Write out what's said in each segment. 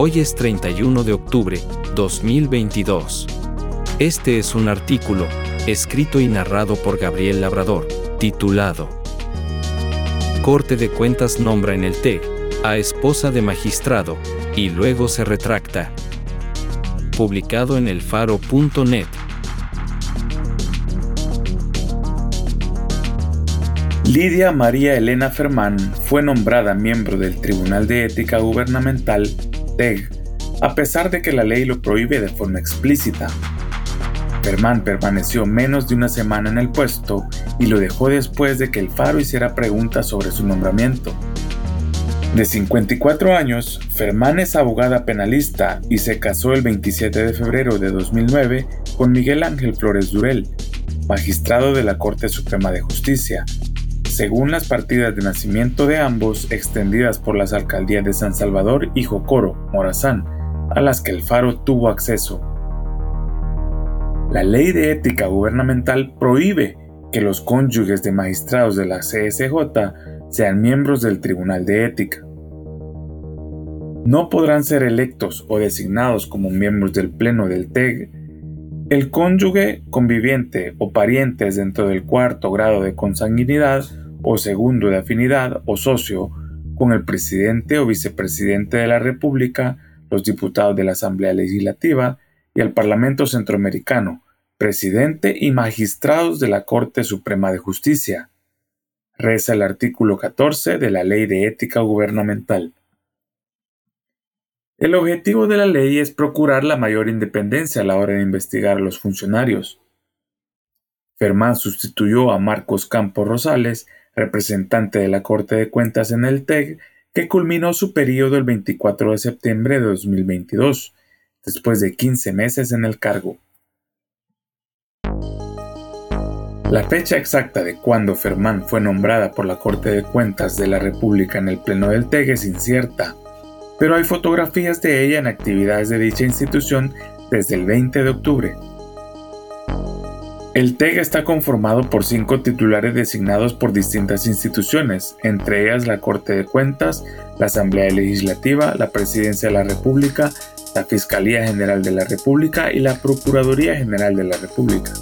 Hoy es 31 de octubre 2022. Este es un artículo escrito y narrado por Gabriel Labrador, titulado Corte de Cuentas nombra en el TEG a esposa de magistrado y luego se retracta. Publicado en elfaro.net. Lidia María Elena Fermán fue nombrada miembro del Tribunal de Ética Gubernamental a pesar de que la ley lo prohíbe de forma explícita. Fermán permaneció menos de una semana en el puesto y lo dejó después de que el Faro hiciera preguntas sobre su nombramiento. De 54 años, Fermán es abogada penalista y se casó el 27 de febrero de 2009 con Miguel Ángel Flores Durel, magistrado de la Corte Suprema de Justicia, según las partidas de nacimiento de ambos extendidas por las alcaldías de San Salvador y Jocoro, Morazán, a las que el Faro tuvo acceso. La ley de ética gubernamental prohíbe que los cónyuges de magistrados de la CSJ sean miembros del Tribunal de Ética. No podrán ser electos o designados como miembros del Pleno del TEG el cónyuge, conviviente o parientes dentro del cuarto grado de consanguinidad o segundo de afinidad o socio con el presidente o vicepresidente de la República, los diputados de la Asamblea Legislativa y el Parlamento Centroamericano, presidente y magistrados de la Corte Suprema de Justicia. Reza el artículo 14 de la Ley de Ética Gubernamental. El objetivo de la ley es procurar la mayor independencia a la hora de investigar a los funcionarios. Fermán sustituyó a Marcos Campos Rosales, representante de la Corte de Cuentas en el TEG, que culminó su periodo el 24 de septiembre de 2022, después de 15 meses en el cargo. La fecha exacta de cuando Fermán fue nombrada por la Corte de Cuentas de la República en el Pleno del TEG es incierta pero hay fotografías de ella en actividades de dicha institución desde el 20 de octubre. El TEG está conformado por cinco titulares designados por distintas instituciones, entre ellas la Corte de Cuentas, la Asamblea Legislativa, la Presidencia de la República, la Fiscalía General de la República y la Procuraduría General de la República.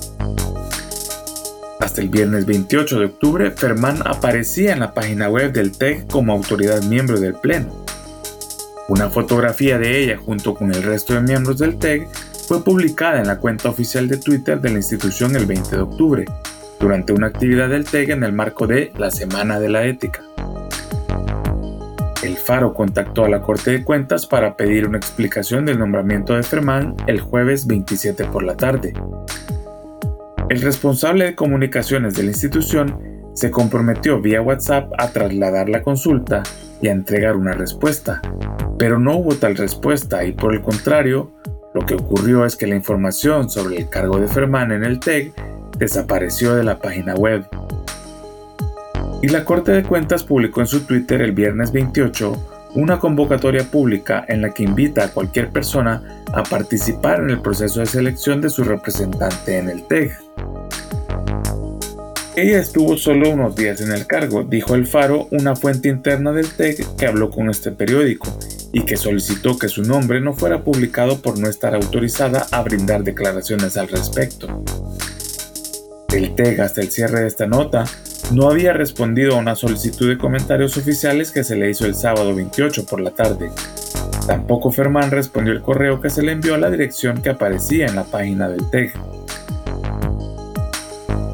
Hasta el viernes 28 de octubre, Fermán aparecía en la página web del TEG como autoridad miembro del Pleno. Una fotografía de ella junto con el resto de miembros del TEG fue publicada en la cuenta oficial de Twitter de la institución el 20 de octubre, durante una actividad del TEG en el marco de la Semana de la Ética. El Faro contactó a la Corte de Cuentas para pedir una explicación del nombramiento de Fermán el jueves 27 por la tarde. El responsable de comunicaciones de la institución se comprometió vía WhatsApp a trasladar la consulta y a entregar una respuesta, pero no hubo tal respuesta y por el contrario, lo que ocurrió es que la información sobre el cargo de Ferman en el TEG desapareció de la página web. Y la Corte de Cuentas publicó en su Twitter el viernes 28 una convocatoria pública en la que invita a cualquier persona a participar en el proceso de selección de su representante en el TEG. Ella estuvo solo unos días en el cargo, dijo el Faro, una fuente interna del TEG que habló con este periódico y que solicitó que su nombre no fuera publicado por no estar autorizada a brindar declaraciones al respecto. El TEG hasta el cierre de esta nota no había respondido a una solicitud de comentarios oficiales que se le hizo el sábado 28 por la tarde. Tampoco Fermán respondió el correo que se le envió a la dirección que aparecía en la página del TEG.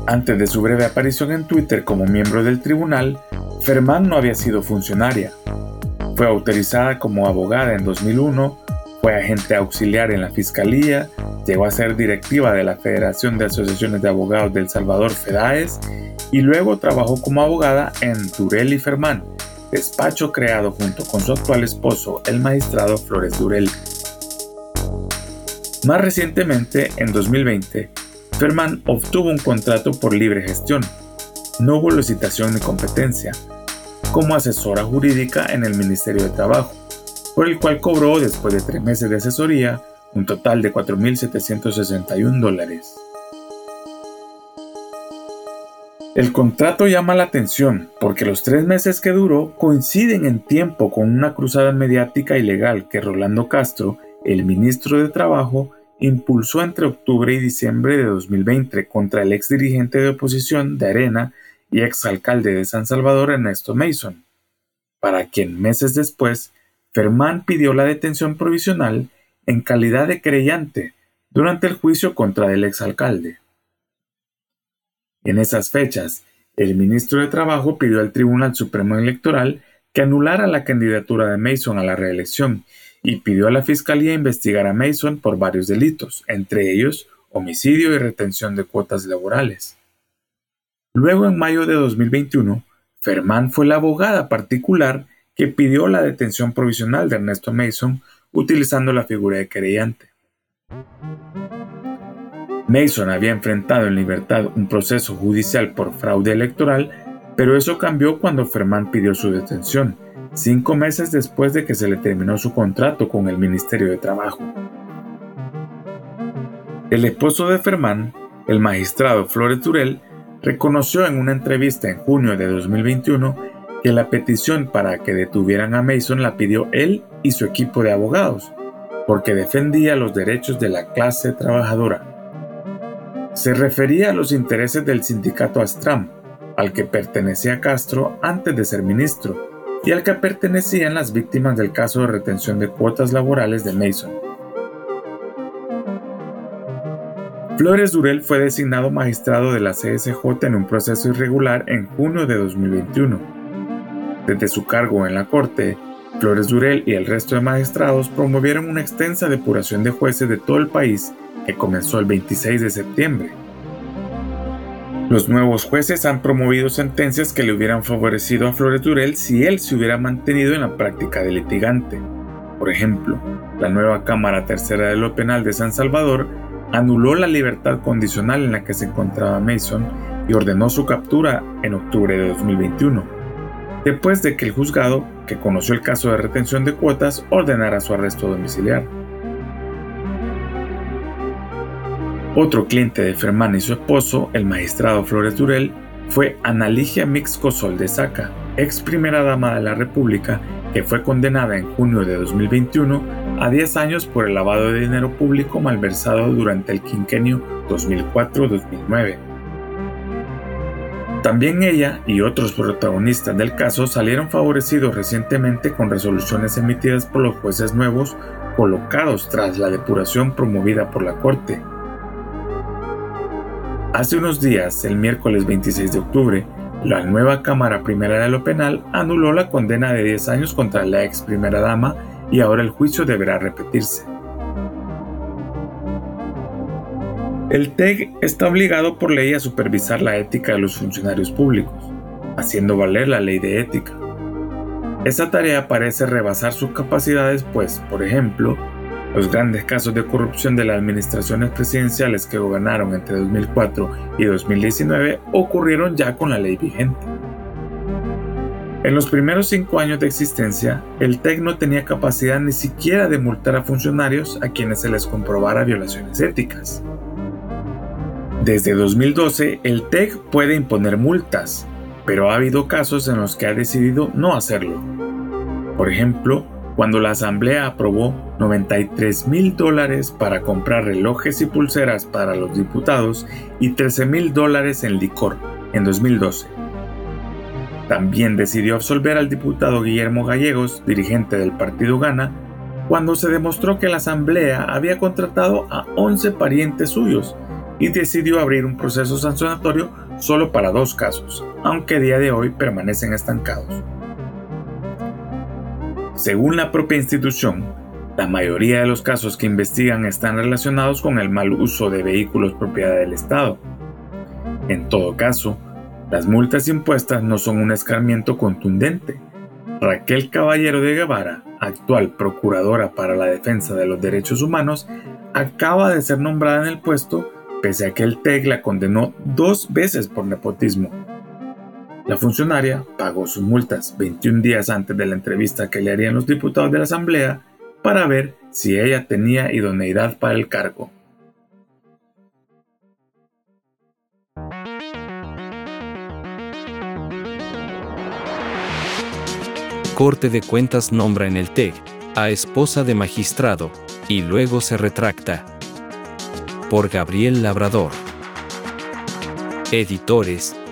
Antes de su breve aparición en Twitter como miembro del tribunal, Fermán no había sido funcionaria. Fue autorizada como abogada en 2001, fue agente auxiliar en la Fiscalía, llegó a ser directiva de la Federación de Asociaciones de Abogados del Salvador FEDAES y luego trabajó como abogada en Durel y Fermán, despacho creado junto con su actual esposo, el magistrado Flores Durel. Más recientemente, en 2020, Ferman obtuvo un contrato por libre gestión. No hubo licitación ni competencia, como asesora jurídica en el Ministerio de Trabajo, por el cual cobró, después de tres meses de asesoría, un total de 4.761 dólares. El contrato llama la atención porque los tres meses que duró coinciden en tiempo con una cruzada mediática y legal que Rolando Castro, el ministro de Trabajo, impulsó entre octubre y diciembre de 2020 contra el ex dirigente de oposición de Arena y ex alcalde de San Salvador Ernesto Mason, para quien meses después Fermán pidió la detención provisional en calidad de creyente durante el juicio contra el exalcalde. En esas fechas, el ministro de Trabajo pidió al Tribunal Supremo Electoral que anulara la candidatura de Mason a la reelección y pidió a la Fiscalía investigar a Mason por varios delitos, entre ellos homicidio y retención de cuotas laborales. Luego, en mayo de 2021, Fermán fue la abogada particular que pidió la detención provisional de Ernesto Mason utilizando la figura de querellante. Mason había enfrentado en libertad un proceso judicial por fraude electoral, pero eso cambió cuando Fermán pidió su detención, cinco meses después de que se le terminó su contrato con el Ministerio de Trabajo. El esposo de Fermán, el magistrado Flores Durel, reconoció en una entrevista en junio de 2021 que la petición para que detuvieran a Mason la pidió él y su equipo de abogados, porque defendía los derechos de la clase trabajadora. Se refería a los intereses del sindicato Astram, al que pertenecía Castro antes de ser ministro, y al que pertenecían las víctimas del caso de retención de cuotas laborales de Mason. Flores Durel fue designado magistrado de la CSJ en un proceso irregular en junio de 2021 desde su cargo en la Corte, Flores Durel y el resto de magistrados promovieron una extensa depuración de jueces de todo el país que comenzó el 26 de septiembre. Los nuevos jueces han promovido sentencias que le hubieran favorecido a Flores Durel si él se hubiera mantenido en la práctica de litigante. Por ejemplo, la nueva Cámara Tercera de lo Penal de San Salvador anuló la libertad condicional en la que se encontraba Mason y ordenó su captura en octubre de 2021 después de que el juzgado, que conoció el caso de retención de cuotas, ordenara su arresto domiciliar. Otro cliente de Fermán y su esposo, el magistrado Flores Durel, fue Analigia Mixcosol de Saca, ex primera dama de la República, que fue condenada en junio de 2021 a 10 años por el lavado de dinero público malversado durante el quinquenio 2004-2009. También ella y otros protagonistas del caso salieron favorecidos recientemente con resoluciones emitidas por los jueces nuevos colocados tras la depuración promovida por la Corte. Hace unos días, el miércoles 26 de octubre, la nueva Cámara Primera de lo Penal anuló la condena de 10 años contra la ex primera dama y ahora el juicio deberá repetirse. El TEG está obligado por ley a supervisar la ética de los funcionarios públicos, haciendo valer la ley de ética. Esa tarea parece rebasar sus capacidades, pues, por ejemplo, los grandes casos de corrupción de las administraciones presidenciales que gobernaron entre 2004 y 2019 ocurrieron ya con la ley vigente. En los primeros cinco años de existencia, el TEC no tenía capacidad ni siquiera de multar a funcionarios a quienes se les comprobara violaciones éticas. Desde 2012, el TEC puede imponer multas, pero ha habido casos en los que ha decidido no hacerlo. Por ejemplo, cuando la Asamblea aprobó 93 mil dólares para comprar relojes y pulseras para los diputados y 13 mil dólares en licor en 2012. También decidió absolver al diputado Guillermo Gallegos, dirigente del partido Gana, cuando se demostró que la Asamblea había contratado a 11 parientes suyos y decidió abrir un proceso sancionatorio solo para dos casos, aunque a día de hoy permanecen estancados. Según la propia institución, la mayoría de los casos que investigan están relacionados con el mal uso de vehículos propiedad del Estado. En todo caso, las multas impuestas no son un escarmiento contundente. Raquel Caballero de Guevara, actual Procuradora para la Defensa de los Derechos Humanos, acaba de ser nombrada en el puesto pese a que el TEC la condenó dos veces por nepotismo. La funcionaria pagó sus multas 21 días antes de la entrevista que le harían los diputados de la Asamblea para ver si ella tenía idoneidad para el cargo. Corte de Cuentas nombra en el TEC a esposa de magistrado y luego se retracta. Por Gabriel Labrador. Editores,